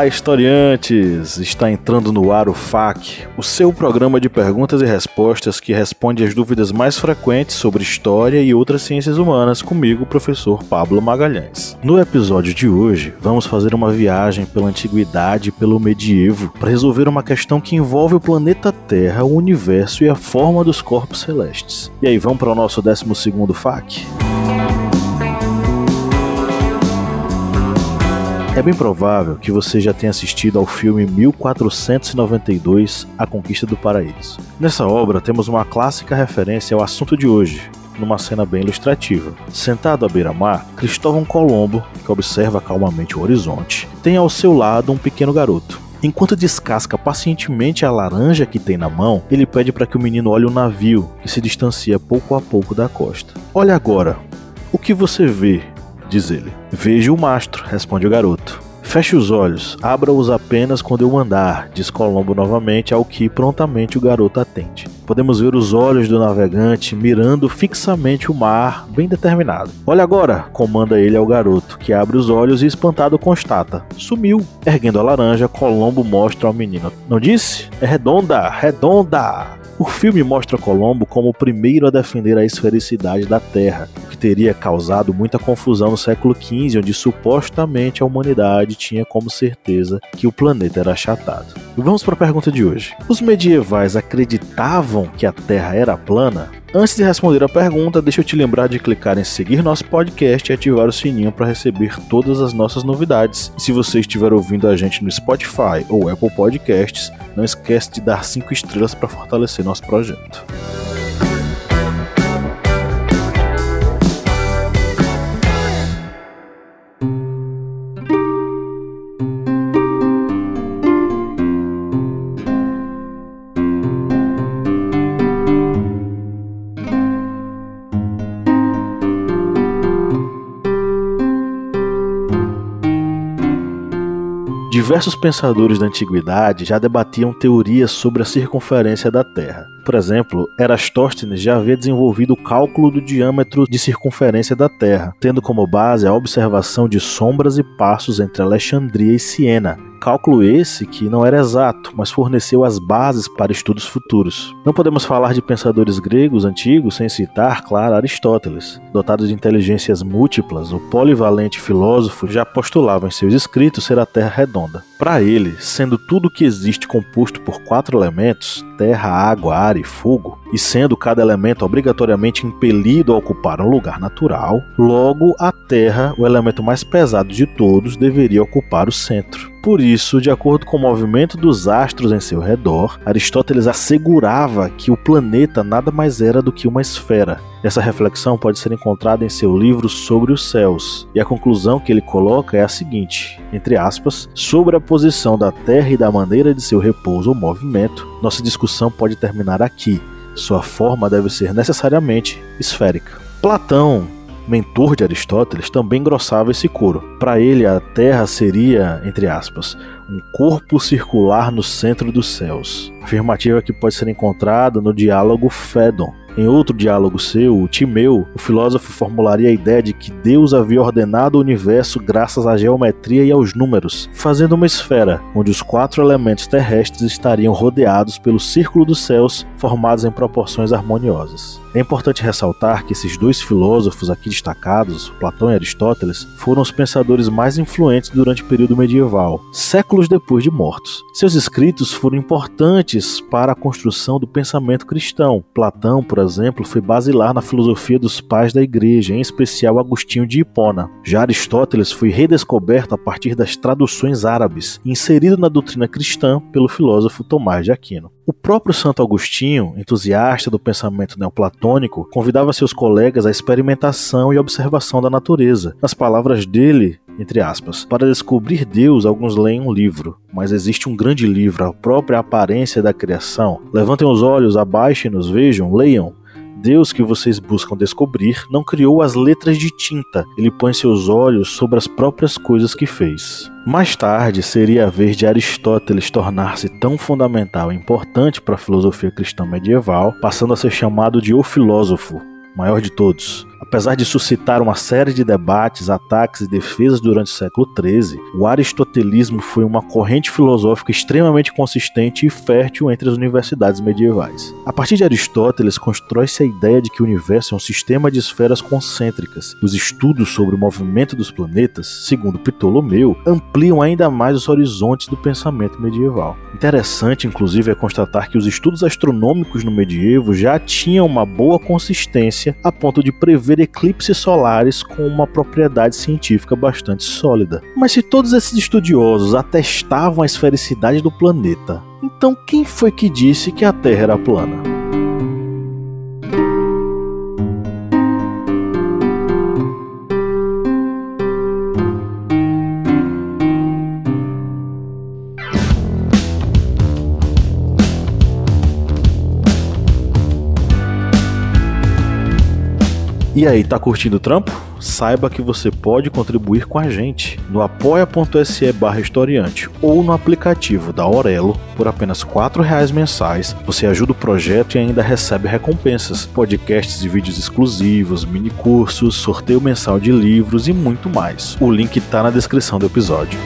Olá, historiantes! Está entrando no ar o FAQ, o seu programa de perguntas e respostas que responde às dúvidas mais frequentes sobre história e outras ciências humanas comigo, professor Pablo Magalhães. No episódio de hoje, vamos fazer uma viagem pela antiguidade e pelo medievo para resolver uma questão que envolve o planeta Terra, o universo e a forma dos corpos celestes. E aí, vamos para o nosso 12 segundo FAQ? É bem provável que você já tenha assistido ao filme 1492 A Conquista do Paraíso. Nessa obra temos uma clássica referência ao assunto de hoje, numa cena bem ilustrativa. Sentado à beira-mar, Cristóvão Colombo, que observa calmamente o horizonte, tem ao seu lado um pequeno garoto. Enquanto descasca pacientemente a laranja que tem na mão, ele pede para que o menino olhe o navio, que se distancia pouco a pouco da costa. Olha agora, o que você vê? Diz ele. Veja o mastro, responde o garoto. Feche os olhos, abra-os apenas quando eu mandar, diz Colombo novamente, ao que prontamente o garoto atende. Podemos ver os olhos do navegante mirando fixamente o mar, bem determinado. Olha agora, comanda ele ao garoto, que abre os olhos e espantado constata: sumiu. Erguendo a laranja, Colombo mostra ao menino: Não disse? É redonda, redonda! O filme mostra Colombo como o primeiro a defender a esfericidade da Terra, teria causado muita confusão no século XV, onde supostamente a humanidade tinha como certeza que o planeta era achatado. Vamos para a pergunta de hoje. Os medievais acreditavam que a Terra era plana? Antes de responder a pergunta, deixa eu te lembrar de clicar em seguir nosso podcast e ativar o sininho para receber todas as nossas novidades. E se você estiver ouvindo a gente no Spotify ou Apple Podcasts, não esquece de dar 5 estrelas para fortalecer nosso projeto. Diversos pensadores da antiguidade já debatiam teorias sobre a circunferência da Terra. Por exemplo, Erastóstenes já havia desenvolvido o cálculo do diâmetro de circunferência da Terra, tendo como base a observação de sombras e passos entre Alexandria e Siena, Cálculo esse que não era exato, mas forneceu as bases para estudos futuros. Não podemos falar de pensadores gregos antigos sem citar, claro, Aristóteles. Dotado de inteligências múltiplas, o polivalente filósofo já postulava em seus escritos ser a Terra redonda. Para ele, sendo tudo que existe composto por quatro elementos, terra, água, ar e fogo, e sendo cada elemento obrigatoriamente impelido a ocupar um lugar natural, logo a Terra, o elemento mais pesado de todos, deveria ocupar o centro. Por isso, de acordo com o movimento dos astros em seu redor, Aristóteles assegurava que o planeta nada mais era do que uma esfera. Essa reflexão pode ser encontrada em seu livro Sobre os Céus, e a conclusão que ele coloca é a seguinte: entre aspas, sobre a posição da Terra e da maneira de seu repouso ou movimento, nossa discussão pode terminar aqui. Sua forma deve ser necessariamente esférica. Platão mentor de Aristóteles, também engrossava esse coro. Para ele, a Terra seria, entre aspas, um corpo circular no centro dos céus. Afirmativa que pode ser encontrada no diálogo Fédon, em outro diálogo seu, o Timeu, o filósofo formularia a ideia de que Deus havia ordenado o universo graças à geometria e aos números, fazendo uma esfera, onde os quatro elementos terrestres estariam rodeados pelo círculo dos céus, formados em proporções harmoniosas. É importante ressaltar que esses dois filósofos aqui destacados, Platão e Aristóteles, foram os pensadores mais influentes durante o período medieval, séculos depois de mortos. Seus escritos foram importantes para a construção do pensamento cristão. Platão, por exemplo, foi basilar na filosofia dos pais da igreja, em especial Agostinho de Hipona. Já Aristóteles foi redescoberto a partir das traduções árabes, inserido na doutrina cristã pelo filósofo Tomás de Aquino. O próprio Santo Agostinho, entusiasta do pensamento neoplatônico, convidava seus colegas à experimentação e observação da natureza. Nas palavras dele, entre aspas, para descobrir Deus, alguns leem um livro, mas existe um grande livro, a própria aparência da criação. Levantem os olhos, abaixem-nos, vejam, leiam. Deus que vocês buscam descobrir não criou as letras de tinta, ele põe seus olhos sobre as próprias coisas que fez. Mais tarde seria a vez de Aristóteles tornar-se tão fundamental e importante para a filosofia cristã medieval, passando a ser chamado de o filósofo, maior de todos. Apesar de suscitar uma série de debates, ataques e defesas durante o século XIII, o aristotelismo foi uma corrente filosófica extremamente consistente e fértil entre as universidades medievais. A partir de Aristóteles, constrói-se a ideia de que o universo é um sistema de esferas concêntricas. Os estudos sobre o movimento dos planetas, segundo Ptolomeu, ampliam ainda mais os horizontes do pensamento medieval. Interessante, inclusive, é constatar que os estudos astronômicos no medievo já tinham uma boa consistência a ponto de prever ver eclipses solares com uma propriedade científica bastante sólida. Mas se todos esses estudiosos atestavam a esfericidade do planeta, então quem foi que disse que a Terra era plana? E aí, tá curtindo o trampo? Saiba que você pode contribuir com a gente no apoia.se barra historiante ou no aplicativo da Aurelo por apenas R$ reais mensais. Você ajuda o projeto e ainda recebe recompensas, podcasts e vídeos exclusivos, mini cursos, sorteio mensal de livros e muito mais. O link tá na descrição do episódio.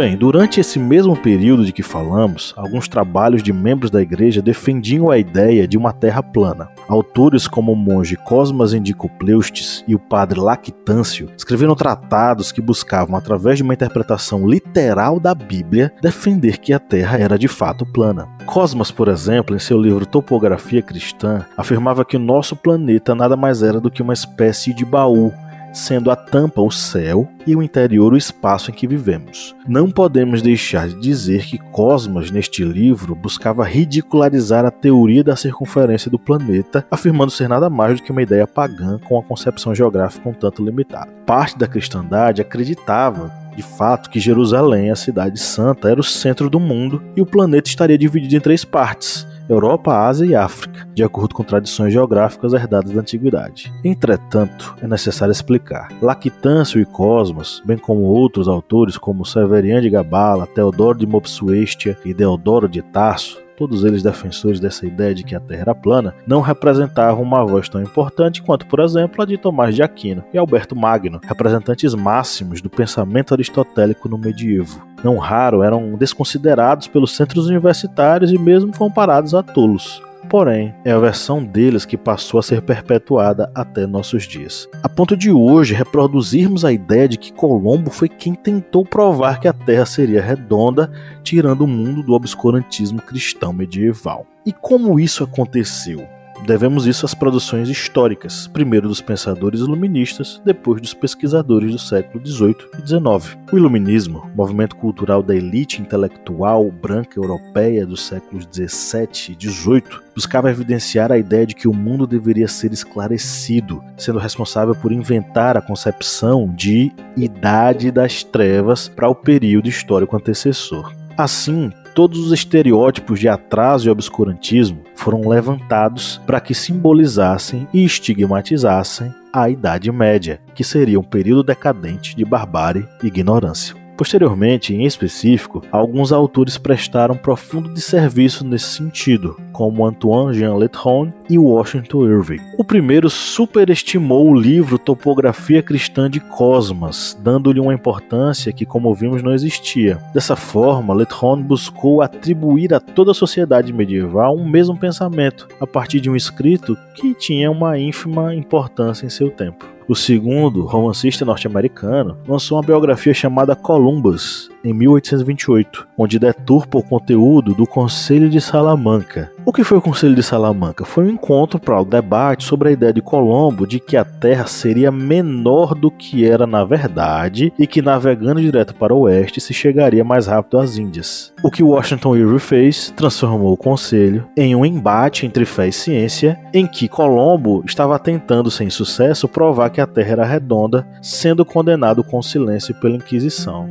Bem, durante esse mesmo período de que falamos, alguns trabalhos de membros da igreja defendiam a ideia de uma terra plana. Autores como o monge Cosmas Endicopleustes e o padre Lactâncio escreveram tratados que buscavam, através de uma interpretação literal da Bíblia, defender que a terra era de fato plana. Cosmas, por exemplo, em seu livro Topografia Cristã, afirmava que o nosso planeta nada mais era do que uma espécie de baú sendo a tampa o céu e o interior o espaço em que vivemos. Não podemos deixar de dizer que Cosmas, neste livro, buscava ridicularizar a teoria da circunferência do planeta, afirmando ser nada mais do que uma ideia pagã com uma concepção geográfica um tanto limitada. Parte da cristandade acreditava de fato que Jerusalém, a cidade santa, era o centro do mundo e o planeta estaria dividido em três partes: Europa, Ásia e África, de acordo com tradições geográficas herdadas da antiguidade. Entretanto, é necessário explicar. Lactâncio e Cosmos, bem como outros autores como Severian de Gabala, Teodoro de Mopsuestia e Deodoro de Tarso, todos eles defensores dessa ideia de que a Terra era plana, não representavam uma voz tão importante quanto, por exemplo, a de Tomás de Aquino e Alberto Magno, representantes máximos do pensamento aristotélico no medievo. Não raro eram desconsiderados pelos centros universitários e mesmo comparados a tolos porém, é a versão deles que passou a ser perpetuada até nossos dias. A ponto de hoje reproduzirmos a ideia de que Colombo foi quem tentou provar que a Terra seria redonda, tirando o mundo do obscurantismo cristão medieval. E como isso aconteceu? Devemos isso às produções históricas, primeiro dos pensadores iluministas, depois dos pesquisadores do século XVIII e XIX. O iluminismo, movimento cultural da elite intelectual branca europeia dos séculos XVII e XVIII, buscava evidenciar a ideia de que o mundo deveria ser esclarecido, sendo responsável por inventar a concepção de Idade das Trevas para o período histórico antecessor. Assim, todos os estereótipos de atraso e obscurantismo foram levantados para que simbolizassem e estigmatizassem a Idade Média, que seria um período decadente de barbárie e ignorância. Posteriormente, em específico, alguns autores prestaram profundo desserviço nesse sentido, como Antoine Jean Letron e Washington Irving. O primeiro superestimou o livro Topografia Cristã de Cosmas, dando-lhe uma importância que, como vimos, não existia. Dessa forma, Letron buscou atribuir a toda a sociedade medieval um mesmo pensamento, a partir de um escrito que tinha uma ínfima importância em seu tempo. O segundo, romancista norte-americano, lançou uma biografia chamada Columbus, em 1828, onde deturpa o conteúdo do Conselho de Salamanca. O que foi o Conselho de Salamanca? Foi um encontro para o debate sobre a ideia de Colombo de que a Terra seria menor do que era na verdade e que navegando direto para o oeste se chegaria mais rápido às Índias. O que Washington Irving fez transformou o Conselho em um embate entre fé e ciência, em que Colombo estava tentando sem sucesso provar que a Terra era redonda, sendo condenado com silêncio pela Inquisição.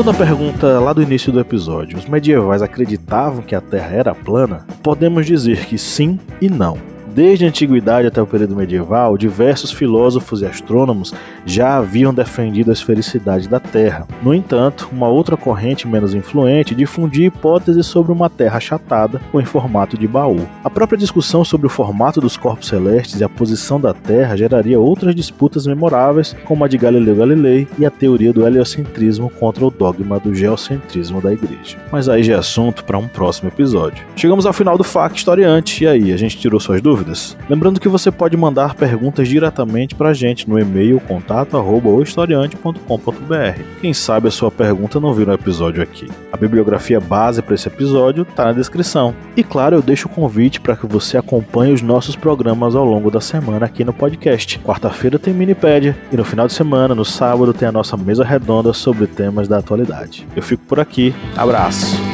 Voltando à pergunta lá do início do episódio, os medievais acreditavam que a Terra era plana? Podemos dizer que sim e não. Desde a antiguidade até o período medieval, diversos filósofos e astrônomos já haviam defendido a esfericidade da Terra. No entanto, uma outra corrente menos influente difundia hipóteses sobre uma Terra achatada ou em formato de baú. A própria discussão sobre o formato dos corpos celestes e a posição da Terra geraria outras disputas memoráveis, como a de Galileu Galilei e a teoria do heliocentrismo contra o dogma do geocentrismo da Igreja. Mas aí já é assunto para um próximo episódio. Chegamos ao final do FAQ Historiante, e aí, a gente tirou suas dúvidas? Dúvidas. Lembrando que você pode mandar perguntas diretamente para a gente no e-mail contato@ohistoriante.com.br. Quem sabe a sua pergunta não vira um episódio aqui. A bibliografia base para esse episódio está na descrição. E claro, eu deixo o convite para que você acompanhe os nossos programas ao longo da semana aqui no podcast. Quarta-feira tem Minipédia e no final de semana, no sábado, tem a nossa mesa redonda sobre temas da atualidade. Eu fico por aqui. Abraço.